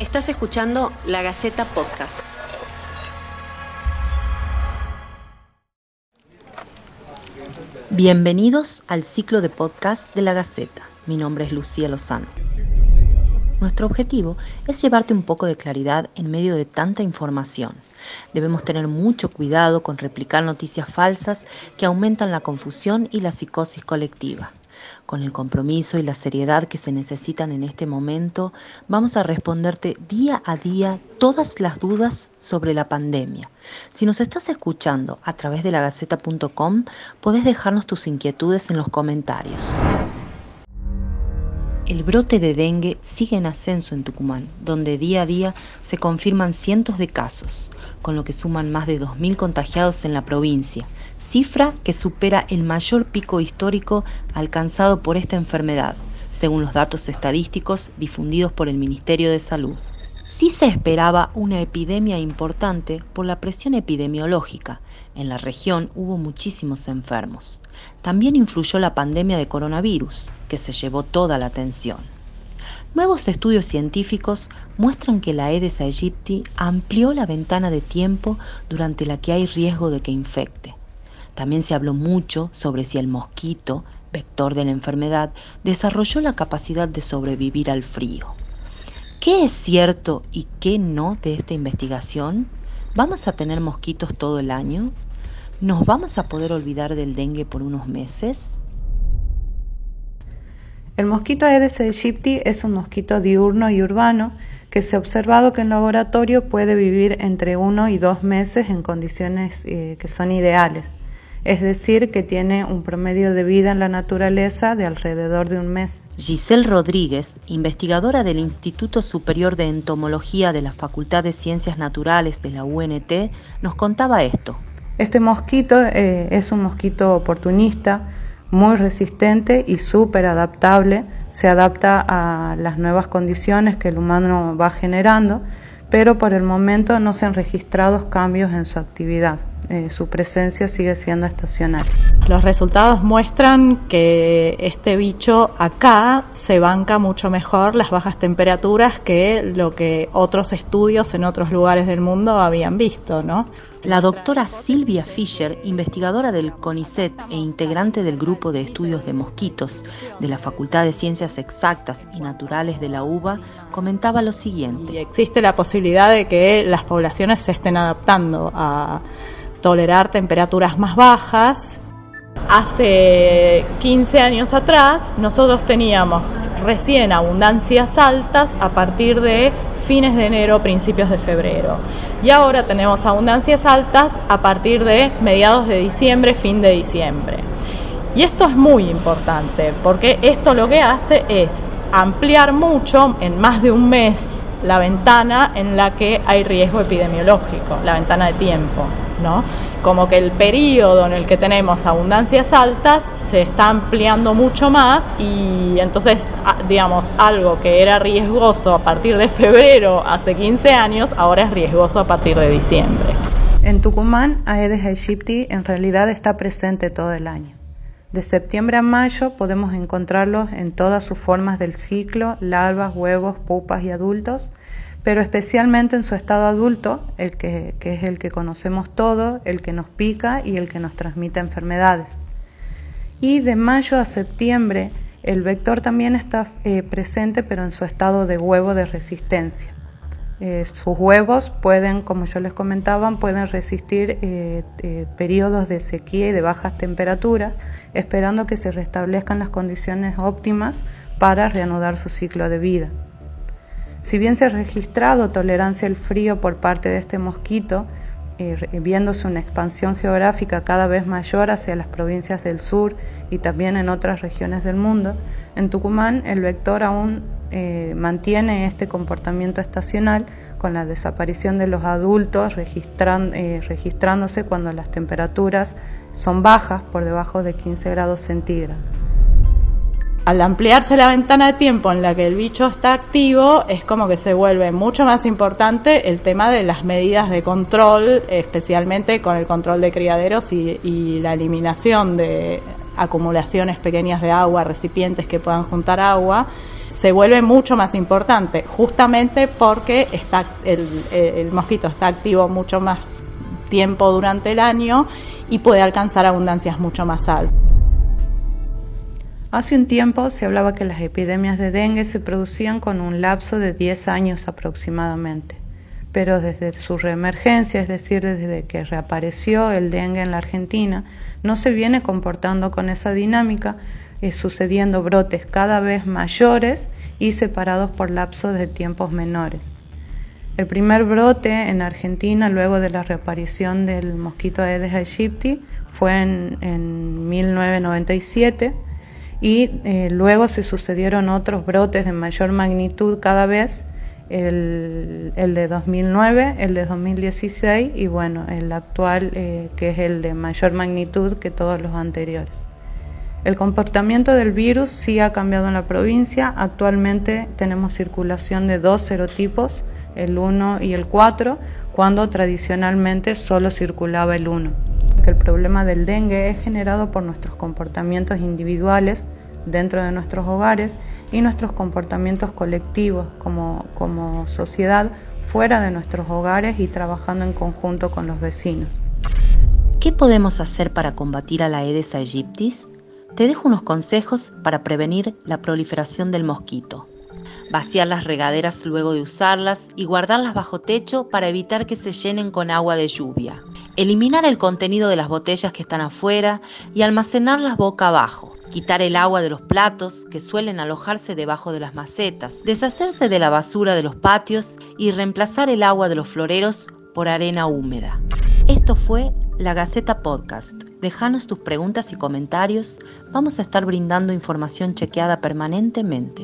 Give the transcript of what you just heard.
Estás escuchando La Gaceta Podcast. Bienvenidos al ciclo de podcast de La Gaceta. Mi nombre es Lucía Lozano. Nuestro objetivo es llevarte un poco de claridad en medio de tanta información. Debemos tener mucho cuidado con replicar noticias falsas que aumentan la confusión y la psicosis colectiva. Con el compromiso y la seriedad que se necesitan en este momento, vamos a responderte día a día todas las dudas sobre la pandemia. Si nos estás escuchando a través de lagaceta.com, podés dejarnos tus inquietudes en los comentarios. El brote de dengue sigue en ascenso en Tucumán, donde día a día se confirman cientos de casos, con lo que suman más de 2.000 contagiados en la provincia, cifra que supera el mayor pico histórico alcanzado por esta enfermedad, según los datos estadísticos difundidos por el Ministerio de Salud. Sí se esperaba una epidemia importante por la presión epidemiológica. En la región hubo muchísimos enfermos. También influyó la pandemia de coronavirus, que se llevó toda la atención. Nuevos estudios científicos muestran que la Aedes aegypti amplió la ventana de tiempo durante la que hay riesgo de que infecte. También se habló mucho sobre si el mosquito, vector de la enfermedad, desarrolló la capacidad de sobrevivir al frío. ¿Qué es cierto y qué no de esta investigación? ¿Vamos a tener mosquitos todo el año? ¿Nos vamos a poder olvidar del dengue por unos meses? El mosquito Aedes aegypti es un mosquito diurno y urbano que se ha observado que en laboratorio puede vivir entre uno y dos meses en condiciones eh, que son ideales es decir, que tiene un promedio de vida en la naturaleza de alrededor de un mes. Giselle Rodríguez, investigadora del Instituto Superior de Entomología de la Facultad de Ciencias Naturales de la UNT, nos contaba esto. Este mosquito eh, es un mosquito oportunista, muy resistente y súper adaptable, se adapta a las nuevas condiciones que el humano va generando, pero por el momento no se han registrado cambios en su actividad. Eh, su presencia sigue siendo estacional. Los resultados muestran que este bicho acá se banca mucho mejor las bajas temperaturas que lo que otros estudios en otros lugares del mundo habían visto, ¿no? La doctora Silvia Fischer, investigadora del CONICET e integrante del grupo de estudios de mosquitos de la Facultad de Ciencias Exactas y Naturales de la UBA, comentaba lo siguiente. existe la posibilidad de que las poblaciones se estén adaptando a tolerar temperaturas más bajas. Hace 15 años atrás nosotros teníamos recién abundancias altas a partir de fines de enero, principios de febrero. Y ahora tenemos abundancias altas a partir de mediados de diciembre, fin de diciembre. Y esto es muy importante porque esto lo que hace es ampliar mucho en más de un mes la ventana en la que hay riesgo epidemiológico, la ventana de tiempo, ¿no? Como que el periodo en el que tenemos abundancias altas se está ampliando mucho más y entonces, digamos, algo que era riesgoso a partir de febrero hace 15 años, ahora es riesgoso a partir de diciembre. En Tucumán, Aedes aegypti en realidad está presente todo el año. De septiembre a mayo podemos encontrarlos en todas sus formas del ciclo, larvas, huevos, pupas y adultos, pero especialmente en su estado adulto, el que, es el que conocemos todos, el que nos pica y el que nos transmite enfermedades. Y de mayo a septiembre el vector también está eh, presente, pero en su estado de huevo de resistencia. Eh, sus huevos pueden, como yo les comentaba, pueden resistir eh, periodos de sequía y de bajas temperaturas, esperando que se restablezcan las condiciones óptimas para reanudar su ciclo de vida. Si bien se ha registrado tolerancia al frío por parte de este mosquito, viéndose una expansión geográfica cada vez mayor hacia las provincias del sur y también en otras regiones del mundo, en Tucumán el vector aún eh, mantiene este comportamiento estacional con la desaparición de los adultos eh, registrándose cuando las temperaturas son bajas por debajo de 15 grados centígrados. Al ampliarse la ventana de tiempo en la que el bicho está activo, es como que se vuelve mucho más importante el tema de las medidas de control, especialmente con el control de criaderos y la eliminación de acumulaciones pequeñas de agua, recipientes que puedan juntar agua se vuelve mucho más importante, justamente porque está el, mosquito está activo mucho más tiempo durante el año y puede alcanzar abundancias mucho más altas. Hace un tiempo se hablaba que las epidemias de dengue se producían con un lapso de 10 años aproximadamente, pero desde su reemergencia, es decir, desde que reapareció el dengue en la Argentina, no se viene comportando con esa dinámica, sucediendo brotes cada vez mayores y separados por lapsos de tiempos menores. El primer brote en Argentina luego de la reaparición del mosquito Aedes aegypti fue en, 1997 y eh, luego se sucedieron otros brotes de mayor magnitud cada vez, el, de 2009, el de 2016 y bueno, el actual eh, que es el de mayor magnitud que todos los anteriores. El comportamiento del virus sí ha cambiado en la provincia. Actualmente tenemos circulación de dos serotipos, el 1 y el 4, cuando tradicionalmente solo circulaba el 1. El problema del dengue es generado por nuestros comportamientos individuales dentro de nuestros hogares y nuestros comportamientos colectivos como, como sociedad fuera de nuestros hogares y trabajando en conjunto con los vecinos. ¿Qué podemos hacer para combatir a la Aedes aegyptis? te dejo unos consejos para prevenir la proliferación del mosquito. Vaciar las regaderas luego de usarlas y guardarlas bajo techo para evitar que se llenen con agua de lluvia. Eliminar el contenido de las botellas que están afuera y almacenarlas boca abajo. Quitar el agua de los platos que suelen alojarse debajo de las macetas. Deshacerse de la basura de los patios y reemplazar el agua de los floreros por arena húmeda. Esto fue la Gaceta Podcast. Déjanos tus preguntas y comentarios. Vamos a estar brindando información chequeada permanentemente.